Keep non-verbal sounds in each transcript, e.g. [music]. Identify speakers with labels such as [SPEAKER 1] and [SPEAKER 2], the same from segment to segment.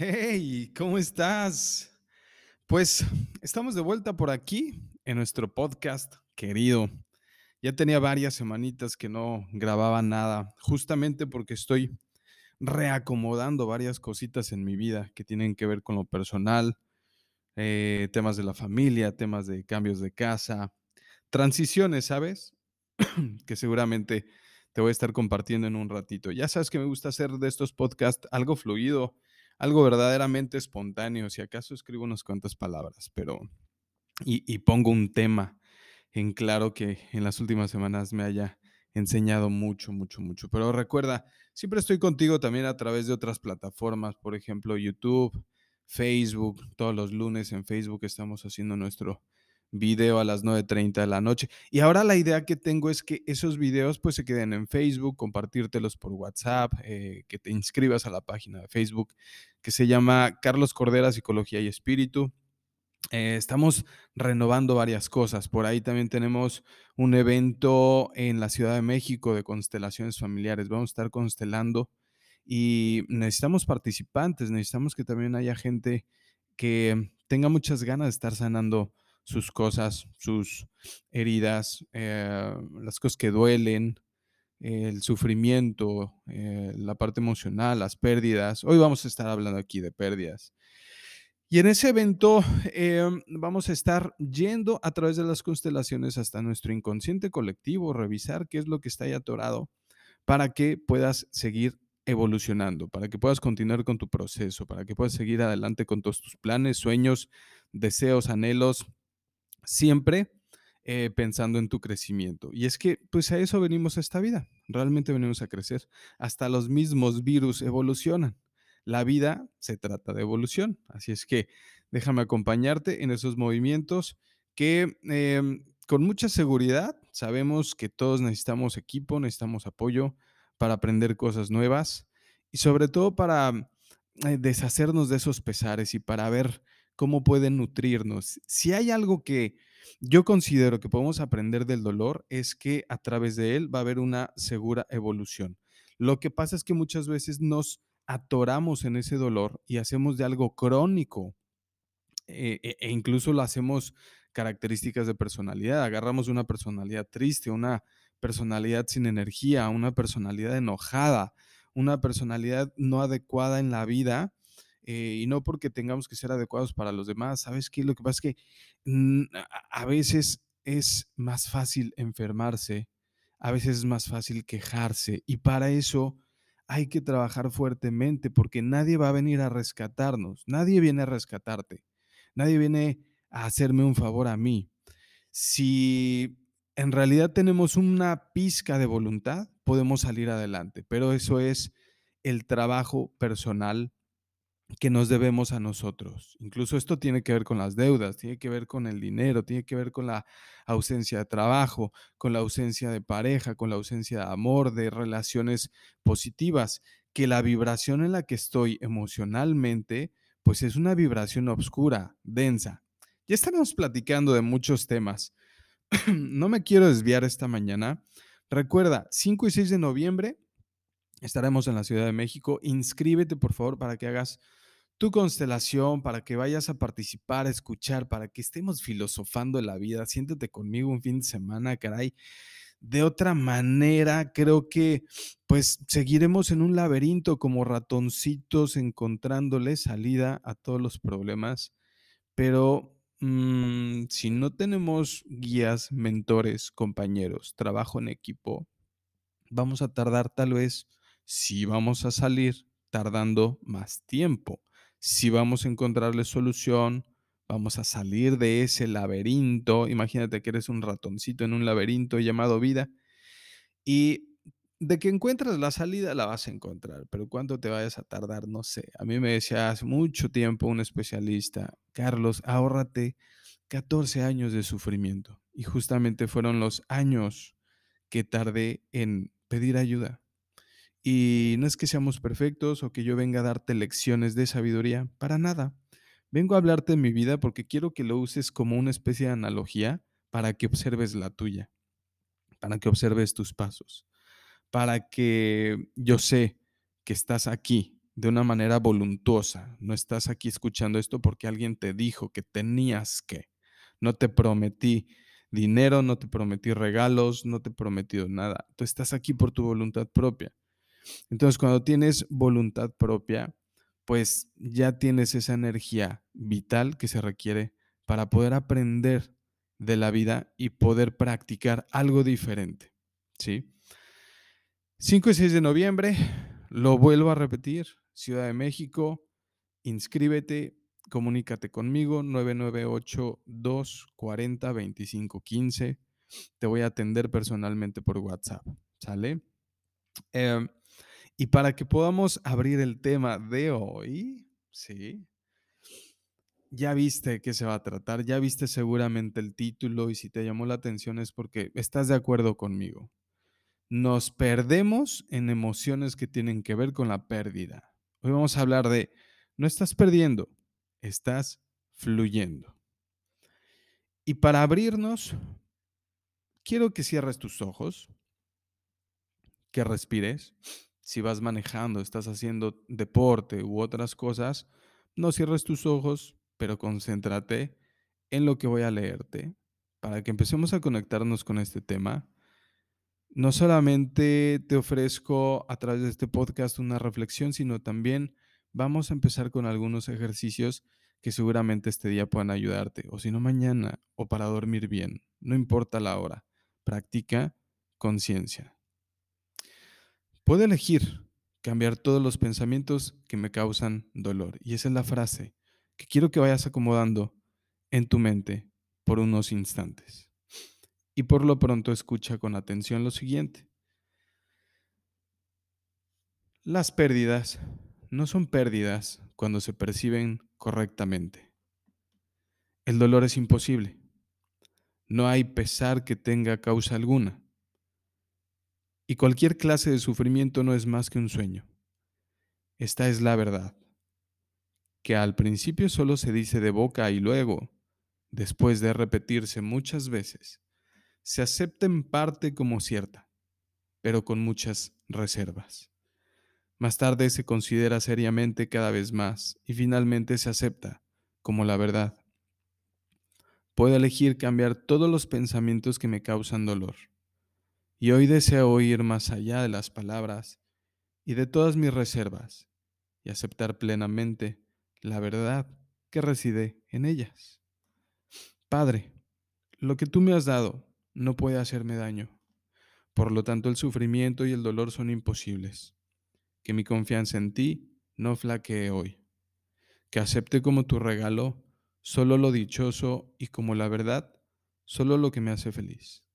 [SPEAKER 1] Hey, ¿cómo estás? Pues estamos de vuelta por aquí en nuestro podcast querido. Ya tenía varias semanitas que no grababa nada, justamente porque estoy reacomodando varias cositas en mi vida que tienen que ver con lo personal, eh, temas de la familia, temas de cambios de casa, transiciones, ¿sabes? [clears throat] que seguramente te voy a estar compartiendo en un ratito. Ya sabes que me gusta hacer de estos podcasts algo fluido, algo verdaderamente espontáneo. Si acaso escribo unas cuantas palabras, pero y, y pongo un tema en claro que en las últimas semanas me haya enseñado mucho, mucho, mucho. Pero recuerda, siempre estoy contigo también a través de otras plataformas, por ejemplo, YouTube, Facebook. Todos los lunes en Facebook estamos haciendo nuestro video a las 9.30 de la noche. Y ahora la idea que tengo es que esos videos pues se queden en Facebook, compartírtelos por WhatsApp, eh, que te inscribas a la página de Facebook que se llama Carlos Cordera Psicología y Espíritu. Eh, estamos renovando varias cosas. Por ahí también tenemos un evento en la Ciudad de México de constelaciones familiares. Vamos a estar constelando y necesitamos participantes, necesitamos que también haya gente que tenga muchas ganas de estar sanando sus cosas, sus heridas, eh, las cosas que duelen, el sufrimiento, eh, la parte emocional, las pérdidas. Hoy vamos a estar hablando aquí de pérdidas. Y en ese evento eh, vamos a estar yendo a través de las constelaciones hasta nuestro inconsciente colectivo, revisar qué es lo que está ahí atorado para que puedas seguir evolucionando, para que puedas continuar con tu proceso, para que puedas seguir adelante con todos tus planes, sueños, deseos, anhelos, siempre eh, pensando en tu crecimiento. Y es que, pues a eso venimos a esta vida, realmente venimos a crecer. Hasta los mismos virus evolucionan. La vida se trata de evolución. Así es que déjame acompañarte en esos movimientos que em, con mucha seguridad sabemos que todos necesitamos equipo, necesitamos apoyo para aprender cosas nuevas y sobre todo para eh, deshacernos de esos pesares y para ver cómo pueden nutrirnos. Si hay algo que yo considero que podemos aprender del dolor es que a través de él va a haber una segura evolución. Lo que pasa es que muchas veces nos atoramos en ese dolor y hacemos de algo crónico eh, e, e incluso lo hacemos características de personalidad. Agarramos una personalidad triste, una personalidad sin energía, una personalidad enojada, una personalidad no adecuada en la vida eh, y no porque tengamos que ser adecuados para los demás. ¿Sabes qué? Lo que pasa es que mm, a veces es más fácil enfermarse, a veces es más fácil quejarse y para eso hay que trabajar fuertemente porque nadie va a venir a rescatarnos, nadie viene a rescatarte, nadie viene a hacerme un favor a mí. Si en realidad tenemos una pizca de voluntad, podemos salir adelante, pero eso es el trabajo personal que nos debemos a nosotros. Incluso esto tiene que ver con las deudas, tiene que ver con el dinero, tiene que ver con la ausencia de trabajo, con la ausencia de pareja, con la ausencia de amor, de relaciones positivas, que la vibración en la que estoy emocionalmente, pues es una vibración oscura, densa. Ya estaremos platicando de muchos temas. [clears throat] no me quiero desviar esta mañana. Recuerda, 5 y 6 de noviembre estaremos en la Ciudad de México. Inscríbete, por favor, para que hagas tu constelación, para que vayas a participar, a escuchar, para que estemos filosofando la vida. Siéntate conmigo un fin de semana, caray. De otra manera, creo que pues seguiremos en un laberinto como ratoncitos encontrándole salida a todos los problemas, pero mm, si no tenemos guías, mentores, compañeros, trabajo en equipo, vamos a tardar tal vez, si vamos a salir tardando más tiempo si vamos a encontrarle solución, vamos a salir de ese laberinto. Imagínate que eres un ratoncito en un laberinto llamado vida y de que encuentras la salida la vas a encontrar, pero cuánto te vayas a tardar, no sé. A mí me decía hace mucho tiempo un especialista, Carlos, ahórrate 14 años de sufrimiento. Y justamente fueron los años que tardé en pedir ayuda, y no es que seamos perfectos o que yo venga a darte lecciones de sabiduría, para nada. Vengo a hablarte de mi vida porque quiero que lo uses como una especie de analogía para que observes la tuya, para que observes tus pasos, para que yo sé que estás aquí de una manera voluntuosa. No estás aquí escuchando esto porque alguien te dijo que tenías que. No te prometí dinero, no te prometí regalos, no te he prometido nada. Tú estás aquí por tu voluntad propia. Entonces, cuando tienes voluntad propia, pues ya tienes esa energía vital que se requiere para poder aprender de la vida y poder practicar algo diferente. ¿Sí? 5 y 6 de noviembre, lo vuelvo a repetir, Ciudad de México, inscríbete, comunícate conmigo, 998-240-2515. Te voy a atender personalmente por WhatsApp, ¿sale? Em, y para que podamos abrir el tema de hoy, ¿sí? Ya viste qué se va a tratar, ya viste seguramente el título y si te llamó la atención es porque estás de acuerdo conmigo. Nos perdemos en emociones que tienen que ver con la pérdida. Hoy vamos a hablar de, no estás perdiendo, estás fluyendo. Y para abrirnos, quiero que cierres tus ojos, que respires si vas manejando, estás haciendo deporte u otras cosas, no cierres tus ojos, pero concéntrate en lo que voy a leerte para que empecemos a conectarnos con este tema. No solamente te ofrezco a través de este podcast una reflexión, sino también vamos a empezar con algunos ejercicios que seguramente este día puedan ayudarte, o si no mañana, o para dormir bien, no importa la hora, practica conciencia. Puedo elegir cambiar todos los pensamientos que me causan dolor. Y esa es la frase que quiero que vayas acomodando en tu mente por unos instantes. Y por lo pronto escucha con atención lo siguiente. Las pérdidas no son pérdidas cuando se perciben correctamente. El dolor es imposible. No hay pesar que tenga causa alguna y cualquier clase de sufrimiento no es más que un sueño. Esta es la verdad, que al principio solo se dice de boca y luego, después de repetirse muchas veces, se acepta en parte como cierta, pero con muchas reservas. Más tarde se considera seriamente cada vez más y finalmente se acepta como la verdad. Puedo elegir cambiar todos los pensamientos que me causan dolor y hoy deseo ir más allá de las palabras y de todas mis reservas y aceptar plenamente la verdad que reside en ellas. Padre, lo que tú me has dado no puede hacerme daño. Por lo tanto, el sufrimiento y el dolor son imposibles. Que mi confianza en ti no flaquee hoy. Que acepte como tu regalo solo lo dichoso y como la verdad solo lo que me hace feliz.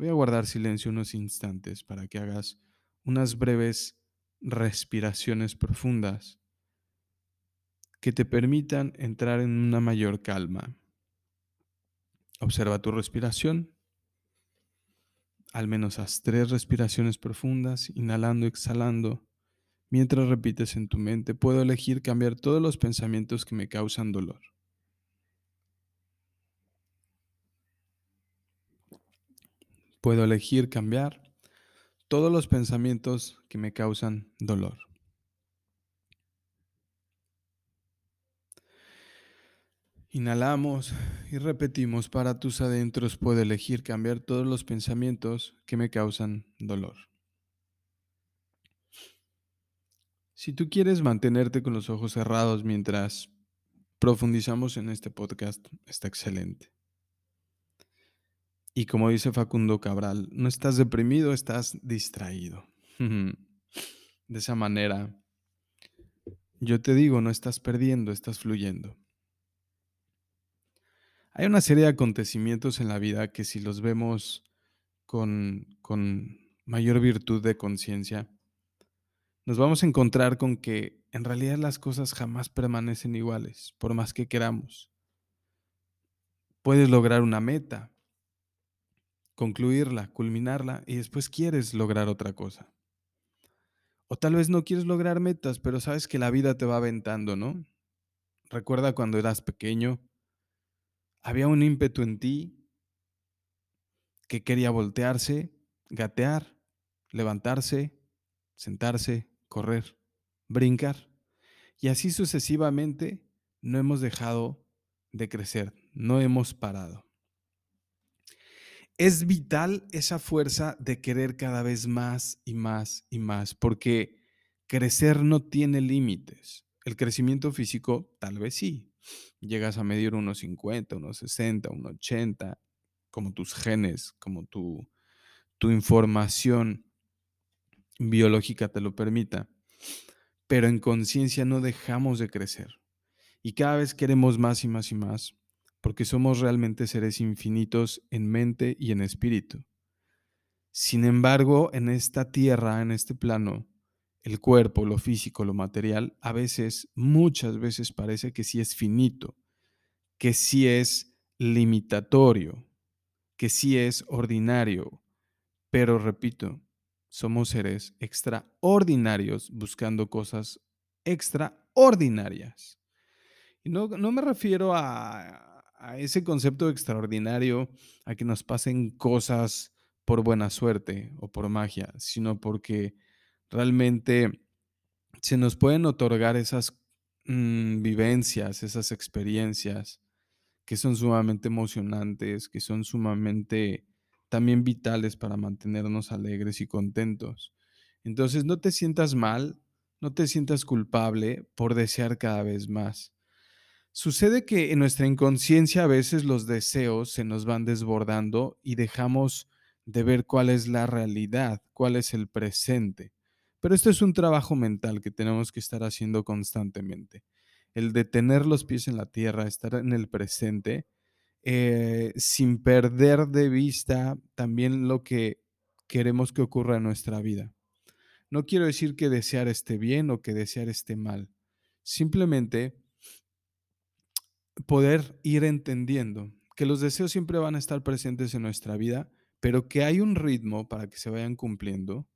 [SPEAKER 1] Voy a guardar silencio unos instantes para que hagas unas breves respiraciones profundas que te permitan entrar en una mayor calma. Observa tu respiración. Al menos haz tres respiraciones profundas, inhalando, exhalando. Mientras repites en tu mente, puedo elegir cambiar todos los pensamientos que me causan dolor. Puedo elegir cambiar todos los pensamientos que me causan dolor. Inhalamos y repetimos para tus adentros. Puedo elegir cambiar todos los pensamientos que me causan dolor. Si tú quieres mantenerte con los ojos cerrados mientras profundizamos en este podcast, está excelente. Y como dice Facundo Cabral, no estás deprimido, estás distraído. De esa manera, yo te digo, no estás perdiendo, estás fluyendo. Hay una serie de acontecimientos en la vida que si los vemos con, con mayor virtud de conciencia, nos vamos a encontrar con que en realidad las cosas jamás permanecen iguales, por más que queramos. Puedes lograr una meta, concluirla, culminarla y después quieres lograr otra cosa. O tal vez no quieres lograr metas, pero sabes que la vida te va aventando, ¿no? Recuerda cuando eras pequeño, había un ímpetu en ti que quería voltearse, gatear, levantarse, sentarse, correr, brincar. Y así sucesivamente no hemos dejado de crecer, no hemos parado. Es vital esa fuerza de querer cada vez más y más y más, porque crecer no tiene límites. El crecimiento físico tal vez sí. Llegas a medir unos 50, unos 60, unos 80, como tus genes, como tu, tu información biológica te lo permita. Pero en conciencia no dejamos de crecer. Y cada vez queremos más y más y más, porque somos realmente seres infinitos en mente y en espíritu. Sin embargo, en esta tierra, en este plano, el cuerpo, lo físico, lo material, a veces, muchas veces parece que sí es finito, que sí es limitatorio, que sí es ordinario. Pero repito, somos seres extraordinarios buscando cosas extraordinarias. Y no, no me refiero a, a ese concepto extraordinario, a que nos pasen cosas por buena suerte o por magia, sino porque realmente se nos pueden otorgar esas mm, vivencias, esas experiencias que son sumamente emocionantes, que son sumamente también vitales para mantenernos alegres y contentos. Entonces no te sientas mal, no te sientas culpable por desear cada vez más. Sucede que en nuestra inconsciencia a veces los deseos se nos van desbordando y dejamos de ver cuál es la realidad, cuál es el presente. Pero esto es un trabajo mental que tenemos que estar haciendo constantemente. El de tener los pies en la tierra, estar en el presente, eh, sin perder de vista también lo que queremos que ocurra en nuestra vida. No quiero decir que desear esté bien o que desear esté mal. Simplemente poder ir entendiendo que los deseos siempre van a estar presentes en nuestra vida, pero que hay un ritmo para que se vayan cumpliendo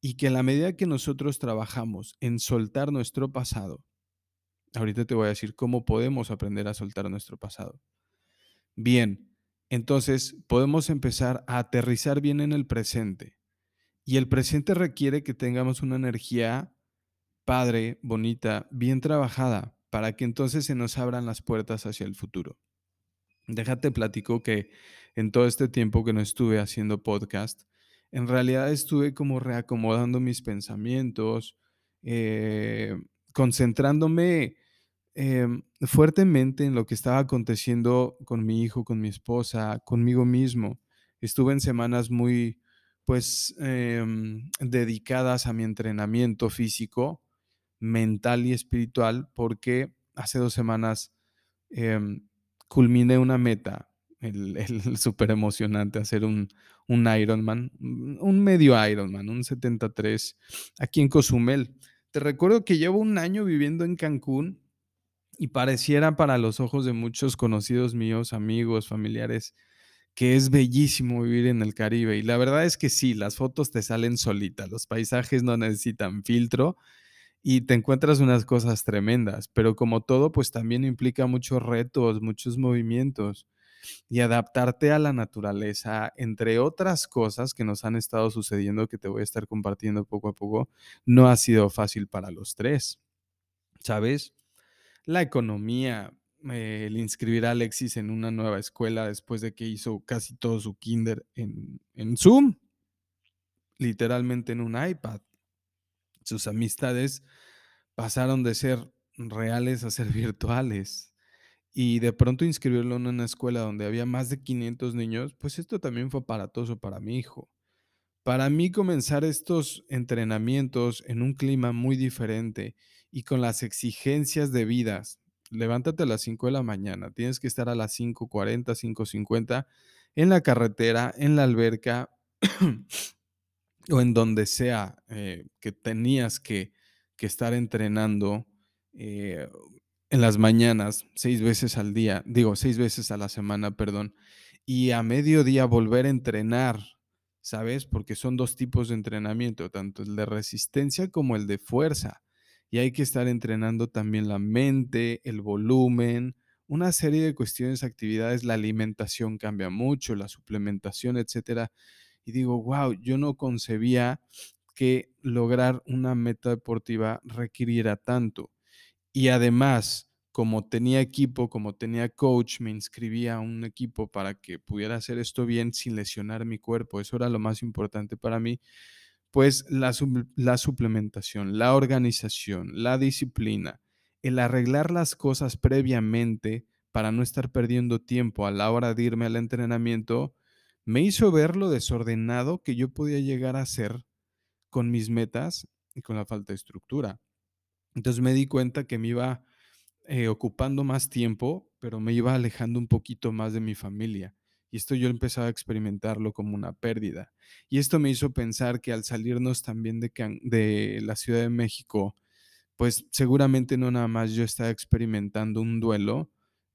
[SPEAKER 1] y que a la medida que nosotros trabajamos en soltar nuestro pasado, ahorita te voy a decir cómo podemos aprender a soltar nuestro pasado. Bien, entonces podemos empezar a aterrizar bien en el presente. Y el presente requiere que tengamos una energía padre, bonita, bien trabajada, para que entonces se nos abran las puertas hacia el futuro. Déjate platico que en todo este tiempo que no estuve haciendo podcast, en realidad estuve como reacomodando mis pensamientos, eh, concentrándome em, fuertemente en lo que estaba aconteciendo con mi hijo, con mi esposa, conmigo mismo. Estuve en semanas muy, pues, em, dedicadas a mi entrenamiento físico, mental y espiritual, porque hace dos semanas em, culminé una meta el, [laughs] el súper emocionante hacer un, un Ironman, un medio Ironman, un 73, aquí en Cozumel. Te recuerdo que llevo un año viviendo en Cancún y pareciera para los ojos de muchos conocidos míos, amigos, familiares, que es bellísimo vivir en el Caribe. Y la verdad es que sí, las fotos te salen solitas, los paisajes no necesitan filtro y te encuentras unas cosas tremendas, pero como todo, pues también implica muchos retos, muchos movimientos y adaptarte a la naturaleza, entre otras cosas que nos han estado sucediendo que te voy a estar compartiendo poco a poco, no ha sido fácil para los tres. ¿Sabes? La economía, eh, el inscribir a Alexis en una nueva escuela después de que hizo casi todo su kinder en, en Zoom, literalmente en un iPad. Sus amistades pasaron de ser reales a ser [laughs] virtuales y de pronto inscribirlo en una escuela donde había más de 500 niños, pues esto también fue aparatoso para mi hijo. Para mí comenzar estos entrenamientos en un clima muy diferente y con las exigencias debidas, levántate a las 5 de la mañana, tienes que estar a las 5.40, 5.50 en la carretera, en la alberca o en donde sea eh, que tenías que, estar entrenando. Eh, en las mañanas, seis veces al día, digo, seis veces a la semana, perdón, y a mediodía volver a entrenar, ¿sabes? Porque son dos tipos de entrenamiento, tanto el de resistencia como el de fuerza. Y hay que estar entrenando también la mente, el volumen, una serie de cuestiones, actividades, la alimentación cambia mucho, la suplementación, etcétera. Y digo, wow, yo no concebía que lograr una meta deportiva requiriera tanto. Y además, como tenía equipo, como tenía coach, me inscribía a un equipo para que pudiera hacer esto bien sin lesionar mi cuerpo. Eso era lo más importante para mí. Pues la, la suplementación, la organización, la disciplina, el arreglar las cosas previamente para no estar perdiendo tiempo a la hora de irme al entrenamiento, me hizo ver lo desordenado que yo podía llegar a ser con mis metas y con la falta de estructura. Entonces me di cuenta que me iba eh, ocupando más tiempo, pero me iba alejando un poquito más de mi familia. Y esto yo empezaba a experimentarlo como una pérdida. Y esto me hizo pensar que al salirnos también de, de la Ciudad de México, pues seguramente no nada más yo estaba experimentando un duelo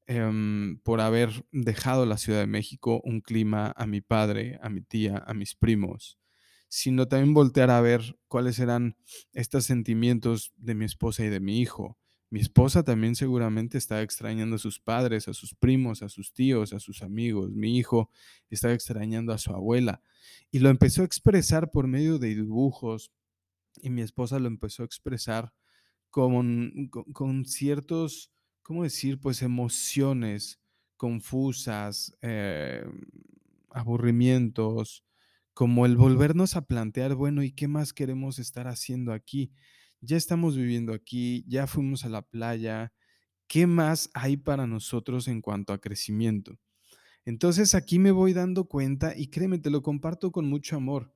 [SPEAKER 1] em, por haber dejado la Ciudad de México, un clima a mi padre, a mi tía, a mis primos, sino también voltear a ver cuáles eran estos sentimientos de mi esposa y de mi hijo. Mi esposa también seguramente estaba extrañando a sus padres, a sus primos, a sus tíos, a sus amigos. Mi hijo estaba extrañando a su abuela y lo empezó a expresar por medio de dibujos y mi esposa lo empezó a expresar con, con, ciertos, ¿cómo decir? Pues emociones confusas, eh, aburrimientos, como el volvernos a plantear, bueno, ¿y qué más queremos estar haciendo aquí? Ya estamos viviendo aquí, ya fuimos a la playa, ¿qué más hay para nosotros en cuanto a crecimiento? Entonces aquí me voy dando cuenta y créeme, te lo comparto con mucho amor,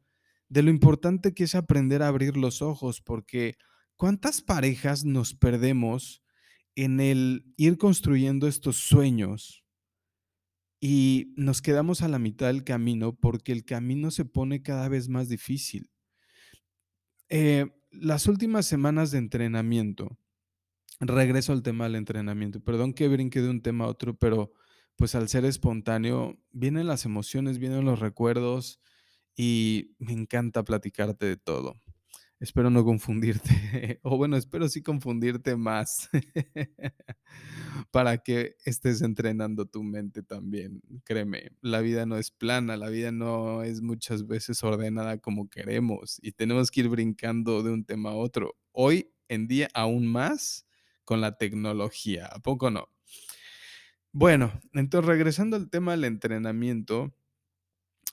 [SPEAKER 1] de lo importante que es aprender a abrir los ojos, porque ¿Cuántas parejas nos perdemos en el ir construyendo estos sueños y nos quedamos a la mitad del camino porque el camino se pone cada vez más difícil? Eh, las últimas semanas de entrenamiento, regreso al tema del entrenamiento, perdón que brinque de un tema a otro, pero pues al ser espontáneo, vienen las emociones, vienen los recuerdos y me encanta platicarte de todo. Espero no confundirte, [laughs] o bueno, espero sí confundirte más [laughs] para que estés entrenando tu mente también. Créeme, la vida no es plana, la vida no es muchas veces ordenada como queremos y tenemos que ir brincando de un tema a otro. Hoy en día aún más con la tecnología, ¿a poco no? Bueno, entonces regresando al tema del entrenamiento,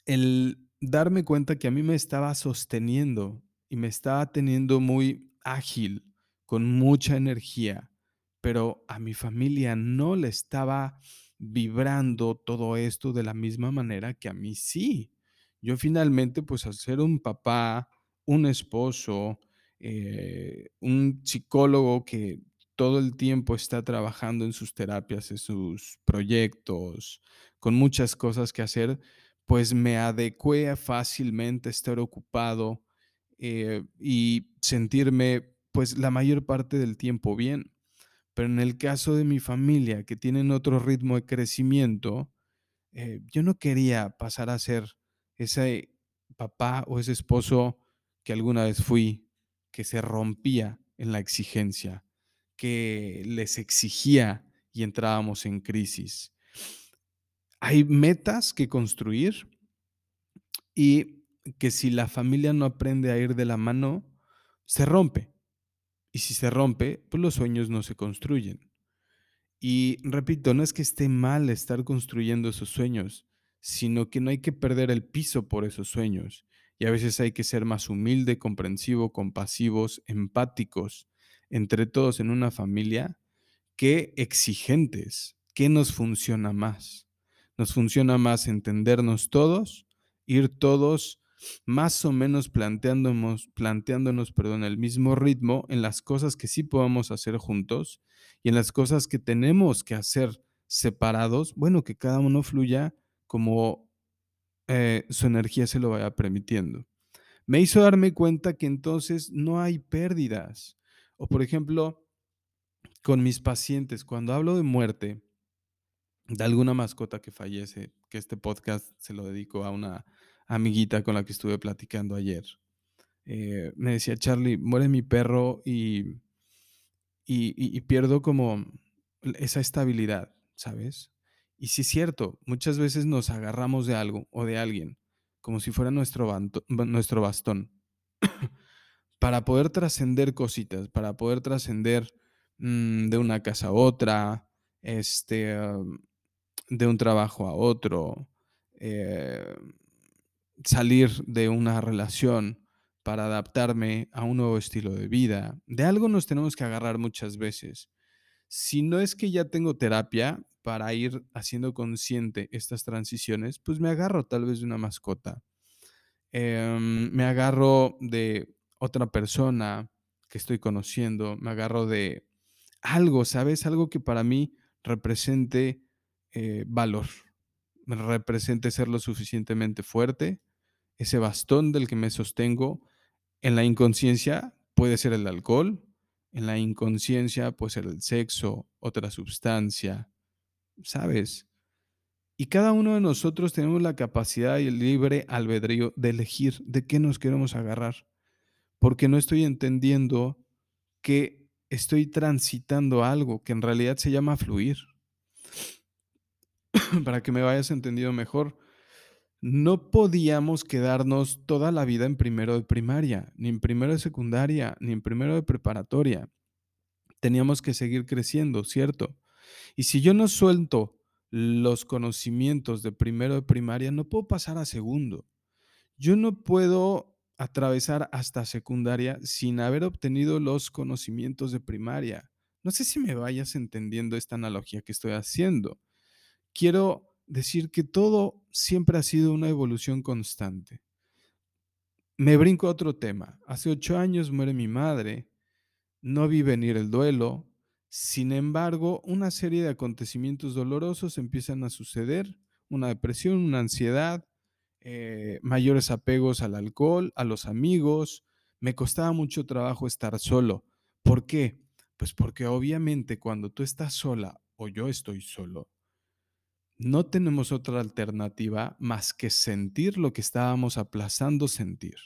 [SPEAKER 1] el darme cuenta que a mí me estaba sosteniendo y me estaba teniendo muy ágil, con mucha energía, pero a mi familia no le estaba vibrando todo esto de la misma manera que a mí sí. Yo finalmente, pues al ser un papá, un esposo, eh, un psicólogo que todo el tiempo está trabajando en sus terapias, en sus proyectos, con muchas cosas que hacer, pues me adecué fácilmente a estar ocupado, eh, y sentirme pues la mayor parte del tiempo bien. Pero en el caso de mi familia, que tienen otro ritmo de crecimiento, eh, yo no quería pasar a ser ese papá o ese esposo que alguna vez fui, que se rompía en la exigencia, que les exigía y entrábamos en crisis. Hay metas que construir y que si la familia no aprende a ir de la mano, se rompe. Y si se rompe, pues los sueños no se construyen. Y repito, no es que esté mal estar construyendo esos sueños, sino que no hay que perder el piso por esos sueños. Y a veces hay que ser más humilde, comprensivo, compasivos, empáticos entre todos en una familia que exigentes. ¿Qué nos funciona más? Nos funciona más entendernos todos, ir todos más o menos planteándonos, planteándonos perdón, el mismo ritmo en las cosas que sí podemos hacer juntos y en las cosas que tenemos que hacer separados, bueno, que cada uno fluya como eh, su energía se lo vaya permitiendo. Me hizo darme cuenta que entonces no hay pérdidas. O por ejemplo, con mis pacientes, cuando hablo de muerte, de alguna mascota que fallece, que este podcast se lo dedico a una amiguita con la que estuve platicando ayer. Eh, me decía, Charlie, muere mi perro y, y, pierdo como esa estabilidad, ¿sabes? Y sí es cierto, muchas veces nos agarramos de algo o de alguien, como si fuera nuestro, nuestro bastón. [coughs] para poder trascender cositas, para poder trascender mm, de una casa a otra, este, de un trabajo a otro, eh, salir de una relación para adaptarme a un nuevo estilo de vida. De algo nos tenemos que agarrar muchas veces. Si no es que ya tengo terapia para ir haciendo consciente estas transiciones, pues me agarro tal vez de una mascota. Em, me agarro de otra persona que estoy conociendo, me agarro de algo, ¿sabes? Algo que para mí represente eh, valor, me represente ser lo suficientemente fuerte, ese bastón del que me sostengo. En la inconsciencia puede ser el alcohol, en la inconsciencia puede ser el sexo, otra sustancia, ¿sabes? Y cada uno de nosotros tenemos la capacidad y el libre albedrío de elegir de qué nos queremos agarrar, porque no estoy entendiendo que estoy transitando algo que en realidad se llama fluir. [sniffs] Para que me vayas entendido mejor, no podíamos quedarnos toda la vida en primero de primaria, ni en primero de secundaria, ni en primero de preparatoria. Teníamos que seguir creciendo, ¿cierto? Y si yo no suelto los conocimientos de primero de primaria, no puedo pasar a segundo. Yo no puedo atravesar hasta secundaria sin haber obtenido los conocimientos de primaria. No sé si me vayas entendiendo esta analogía que estoy haciendo. Quiero decir que todo siempre ha sido una evolución constante. Me brinco a otro tema. Hace ocho años muere mi madre. No vi venir el duelo. Sin embargo, una serie de acontecimientos dolorosos empiezan a suceder. Una depresión, una ansiedad, eh, mayores apegos al alcohol, a los amigos. Me costaba mucho trabajo estar solo. ¿Por qué? Pues porque obviamente cuando tú estás sola o yo estoy solo, no tenemos otra alternativa más que sentir lo que estábamos aplazando sentir.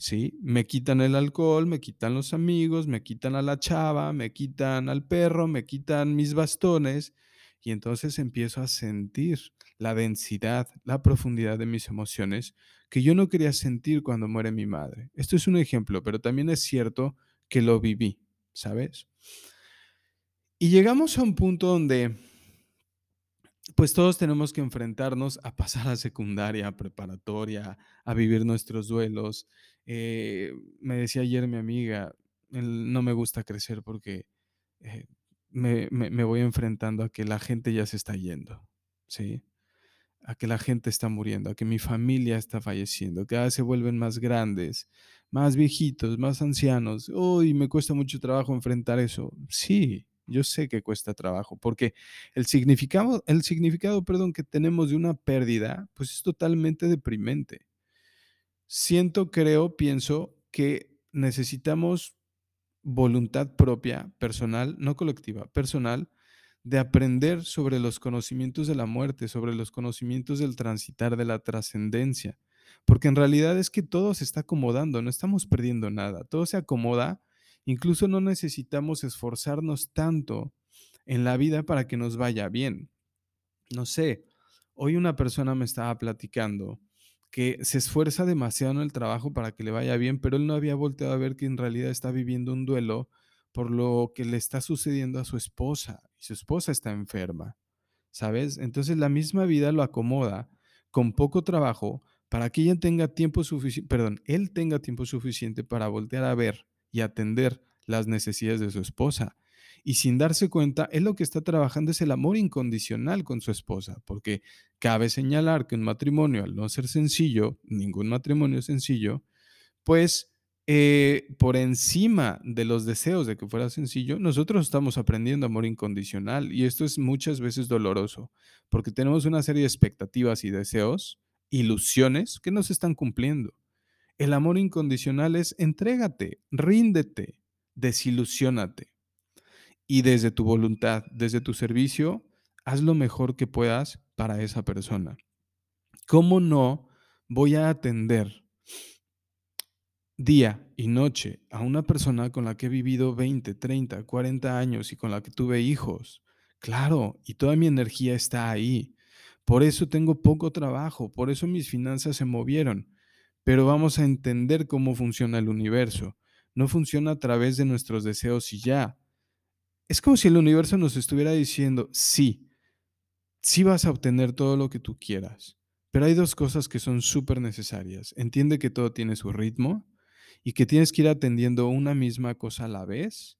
[SPEAKER 1] ¿Sí? Me quitan el alcohol, me quitan los amigos, me quitan a la chava, me quitan al perro, me quitan mis bastones y entonces empiezo a sentir la densidad, la profundidad de mis emociones que yo no quería sentir cuando muere mi madre. Esto es un ejemplo, pero también es cierto que lo viví, ¿sabes? Y llegamos a un punto donde pues todos tenemos que enfrentarnos a pasar a secundaria, preparatoria, a vivir nuestros duelos. Eh, me decía ayer mi amiga, no me gusta crecer porque eh, me, voy enfrentando a que la gente ya se está yendo, ¿sí? A que la gente está muriendo, a que mi familia está falleciendo, cada vez se vuelven más grandes, más viejitos, más ancianos. Uy, me cuesta mucho trabajo enfrentar eso. Sí, yo sé que cuesta trabajo, porque el significado, el significado, perdón, que tenemos de una pérdida, pues es totalmente deprimente. Siento, creo, pienso que necesitamos voluntad propia, personal, no colectiva, personal, de aprender sobre los conocimientos de la muerte, sobre los conocimientos del transitar, de la trascendencia, porque en realidad es que todo se está acomodando, no estamos perdiendo nada, todo se acomoda Incluso no necesitamos esforzarnos tanto en la vida para que nos vaya bien. No sé, hoy una persona me estaba platicando que se esfuerza demasiado en el trabajo para que le vaya bien, pero él no había volteado a ver que en realidad está viviendo un duelo por lo que le está sucediendo a su esposa y su esposa está enferma, ¿sabes? Entonces la misma vida lo acomoda con poco trabajo para que ella tenga tiempo suficiente, perdón, él tenga tiempo suficiente para voltear a ver y atender las necesidades de su esposa. Y sin darse cuenta, él lo que está trabajando es el amor incondicional con su esposa, porque cabe señalar que un matrimonio, al no ser sencillo, ningún matrimonio es sencillo, pues eh, por encima de los deseos de que fuera sencillo, nosotros estamos aprendiendo amor incondicional y esto es muchas veces doloroso, porque tenemos una serie de expectativas y deseos, ilusiones que no se están cumpliendo. El amor incondicional es entrégate, ríndete, desilusiónate. Y desde tu voluntad, desde tu servicio, haz lo mejor que puedas para esa persona. ¿Cómo no voy a atender día y noche a una persona con la que he vivido 20, 30, 40 años y con la que tuve hijos? Claro, y toda mi energía está ahí. Por eso tengo poco trabajo, por eso mis finanzas se movieron pero vamos a entender cómo funciona el universo. No funciona a través de nuestros deseos y ya. Es como si el universo nos estuviera diciendo, sí, sí vas a obtener todo lo que tú quieras, pero hay dos cosas que son súper necesarias. Entiende que todo tiene su ritmo y que tienes que ir atendiendo una misma cosa a la vez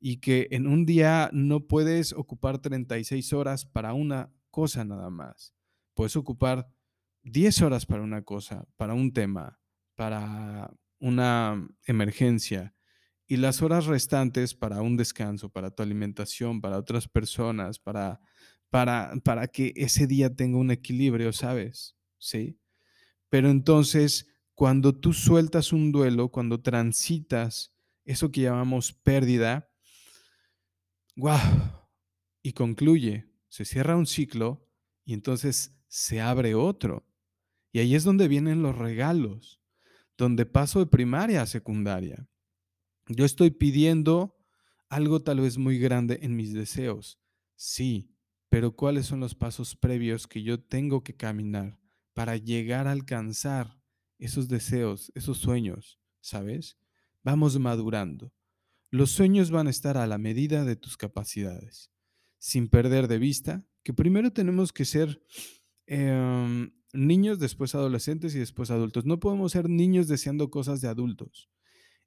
[SPEAKER 1] y que en un día no puedes ocupar 36 horas para una cosa nada más. Puedes ocupar 10 horas para una cosa, para un tema, para una emergencia y las horas restantes para un descanso, para tu alimentación, para otras personas, para, para, para que ese día tenga un equilibrio, ¿sabes? Sí. Pero entonces, cuando tú sueltas un duelo, cuando transitas eso que llamamos pérdida, ¡guau! Y concluye, se cierra un ciclo y entonces se abre otro. Y ahí es donde vienen los regalos, donde paso de primaria a secundaria. Yo estoy pidiendo algo tal vez muy grande en mis deseos, sí, pero ¿cuáles son los pasos previos que yo tengo que caminar para llegar a alcanzar esos deseos, esos sueños? ¿Sabes? Vamos madurando. Los sueños van a estar a la medida de tus capacidades, sin perder de vista que primero tenemos que ser em, niños, después adolescentes y después adultos. No podemos ser niños deseando cosas de adultos.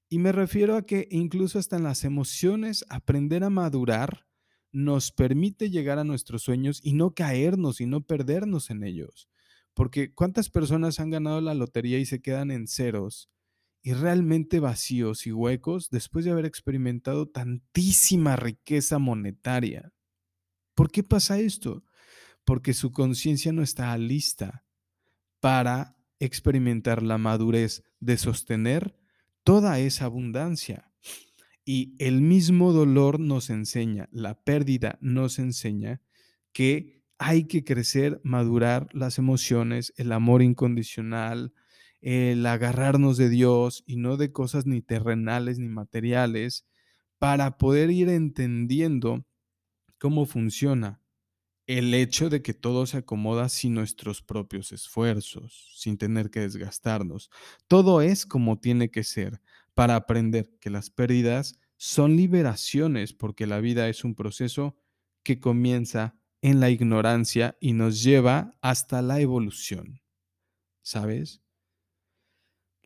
[SPEAKER 1] Y me refiero a que incluso hasta en las emociones, aprender a madurar nos permite llegar a nuestros sueños y no caernos y no perdernos en ellos. Porque ¿cuántas personas han ganado la lotería y se quedan en ceros y realmente vacíos y huecos después de haber experimentado tantísima riqueza monetaria? ¿Por qué pasa esto? Porque su conciencia no está lista para experimentar la madurez de sostener toda esa abundancia. Y el mismo dolor nos enseña, la pérdida nos enseña que hay que crecer, madurar las emociones, el amor incondicional, el agarrarnos de Dios y no de cosas ni terrenales ni materiales, para poder ir entendiendo cómo funciona el hecho de que todo se acomoda sin nuestros propios esfuerzos, sin tener que desgastarnos. Todo es como tiene que ser para aprender que las pérdidas son liberaciones porque la vida es un proceso que comienza en la ignorancia y nos lleva hasta la evolución. ¿Sabes?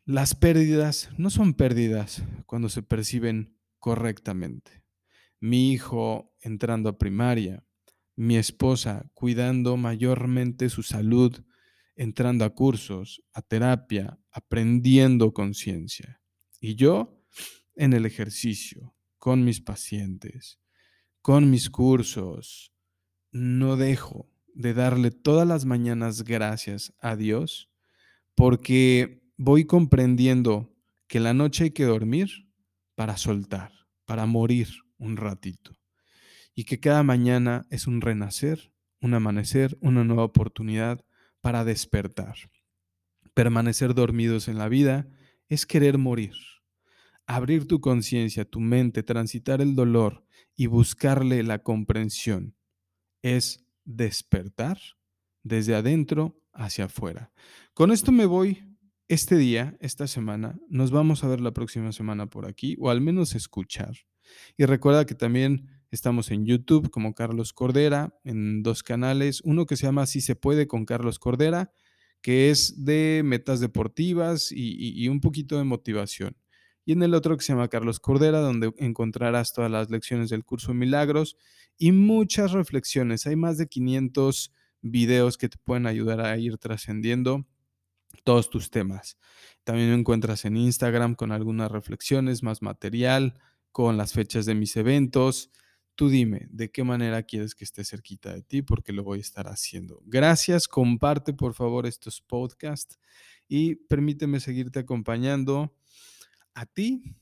[SPEAKER 1] Las pérdidas no son pérdidas cuando se perciben correctamente. Mi hijo entrando a primaria, mi esposa cuidando mayormente su salud, entrando a cursos, a terapia, aprendiendo conciencia. Y yo en el ejercicio, con mis pacientes, con mis cursos, no dejo de darle todas las mañanas gracias a Dios porque voy comprendiendo que la noche hay que dormir para soltar, para morir un ratito y que cada mañana es un renacer, un amanecer, una nueva oportunidad para despertar. Permanecer dormidos en la vida es querer morir. Abrir tu conciencia, tu mente, transitar el dolor y buscarle la comprensión es despertar desde adentro hacia afuera. Con esto me voy este día, esta semana. Nos vamos a ver la próxima semana por aquí, o al menos escuchar. Y recuerda que también Estamos en YouTube como Carlos Cordera, en dos canales, uno que se llama Si se puede con Carlos Cordera, que es de metas deportivas y, un poquito de motivación. Y en el otro que se llama Carlos Cordera, donde encontrarás todas las lecciones del curso Milagros y muchas reflexiones. Hay más de 500 videos que te pueden ayudar a ir trascendiendo todos tus temas. También me encuentras en Instagram con algunas reflexiones, más material, con las fechas de mis eventos. Tú dime de qué manera quieres que esté cerquita de ti, porque lo voy a estar haciendo. Gracias, comparte por favor estos podcasts y permíteme seguirte acompañando a ti,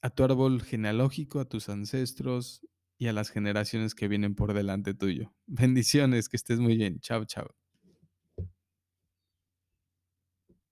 [SPEAKER 1] a tu árbol genealógico, a tus ancestros y a las generaciones que vienen por delante tuyo. Bendiciones, que estés muy bien. Chao, chao.